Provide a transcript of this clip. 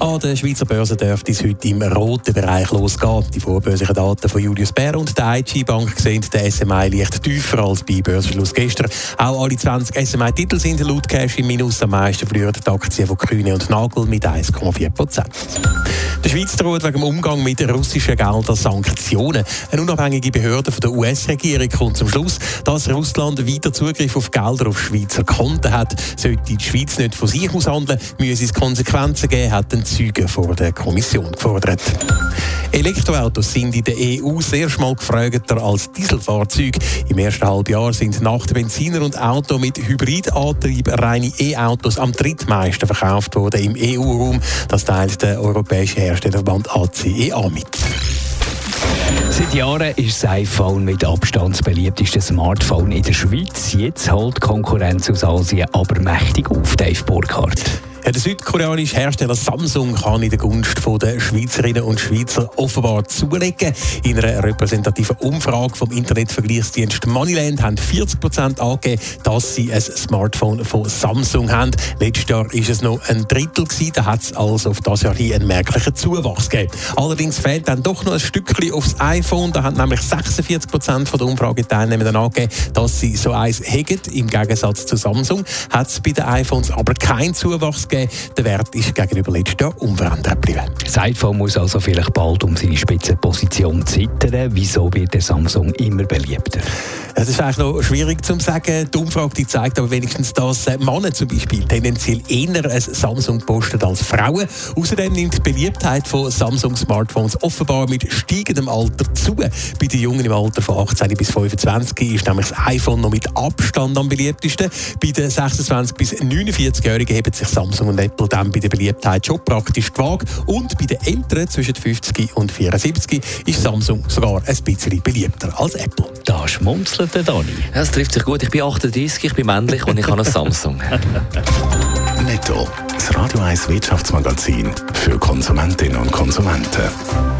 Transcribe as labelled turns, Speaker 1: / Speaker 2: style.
Speaker 1: An der Schweizer Börse dürfte es heute im roten Bereich losgehen. Die vorbörslichen Daten von Julius Bär und der IG Bank sehen der SMI leicht tiefer als bei Börsenschluss gestern. Auch alle 20 SMI-Titel sind laut Cash im Minus. Am meisten verlieren die Aktien von Kühne und Nagel mit 1,4 Prozent. Der Schweiz droht wegen dem Umgang mit russischen Geldern Sanktionen. Eine unabhängige Behörde von der US-Regierung kommt zum Schluss, dass Russland weiter Zugriff auf Gelder auf Schweizer Konten hat. Sollte die Schweiz nicht von sich aus handeln, müsse es Konsequenzen geben, hat ein Zeugen vor der Kommission gefordert. Elektroautos sind in der EU sehr schmal gefragter als Dieselfahrzeuge. Im ersten Halbjahr sind nach Benziner und Auto mit Hybridantrieb reine E-Autos am drittmeisten verkauft worden im EU-Raum. Das teilt der Europäische Herstellerverband ACEA mit.
Speaker 2: Seit Jahren ist das iPhone mit Abstand das beliebteste Smartphone in der Schweiz. Jetzt holt Konkurrenz aus Asien aber mächtig auf, Dave Burkhardt.
Speaker 1: Der südkoreanische Hersteller Samsung kann in der Gunst der Schweizerinnen und Schweizer offenbar zulegen. In einer repräsentativen Umfrage vom Internetvergleichsdienst Moneyland haben 40 Prozent angegeben, dass sie ein Smartphone von Samsung haben. Letztes Jahr war es noch ein Drittel gewesen, da hat es also auf das Jahr hin einen merklichen Zuwachs gegeben. Allerdings fehlt dann doch noch ein Stückchen aufs iPhone. Da haben nämlich 46 Prozent der Umfrageteilnehmer angegeben, dass sie so eins haben. Im Gegensatz zu Samsung hat es bei den iPhones aber keinen Zuwachs gegeben. Der Wert ist gegenüber letztem Jahr unverändert geblieben.
Speaker 2: Das iPhone muss also vielleicht bald um seine Spitzenposition zittern. Wieso wird der Samsung immer beliebter?
Speaker 1: Es ist eigentlich noch schwierig zu sagen. Die Umfrage die zeigt aber wenigstens, dass Männer zum Beispiel tendenziell eher ein Samsung posten als Frauen. Außerdem nimmt die Beliebtheit von Samsung-Smartphones offenbar mit steigendem Alter zu. Bei den Jungen im Alter von 18 bis 25 ist nämlich das iPhone noch mit Abstand am beliebtesten. Bei den 26 bis 49-Jährigen heben sich Samsung und Apple dann bei der Beliebtheit schon praktisch gewagt. Und bei den Älteren zwischen 50 und 74 ist Samsung sogar ein bisschen beliebter als Apple.
Speaker 2: Da schmunzelt der Dani.
Speaker 3: Ja, es trifft sich gut. Ich bin 38, ich bin männlich und ich habe ein Samsung.
Speaker 4: Netto, das Radio 1 Wirtschaftsmagazin für Konsumentinnen und Konsumenten.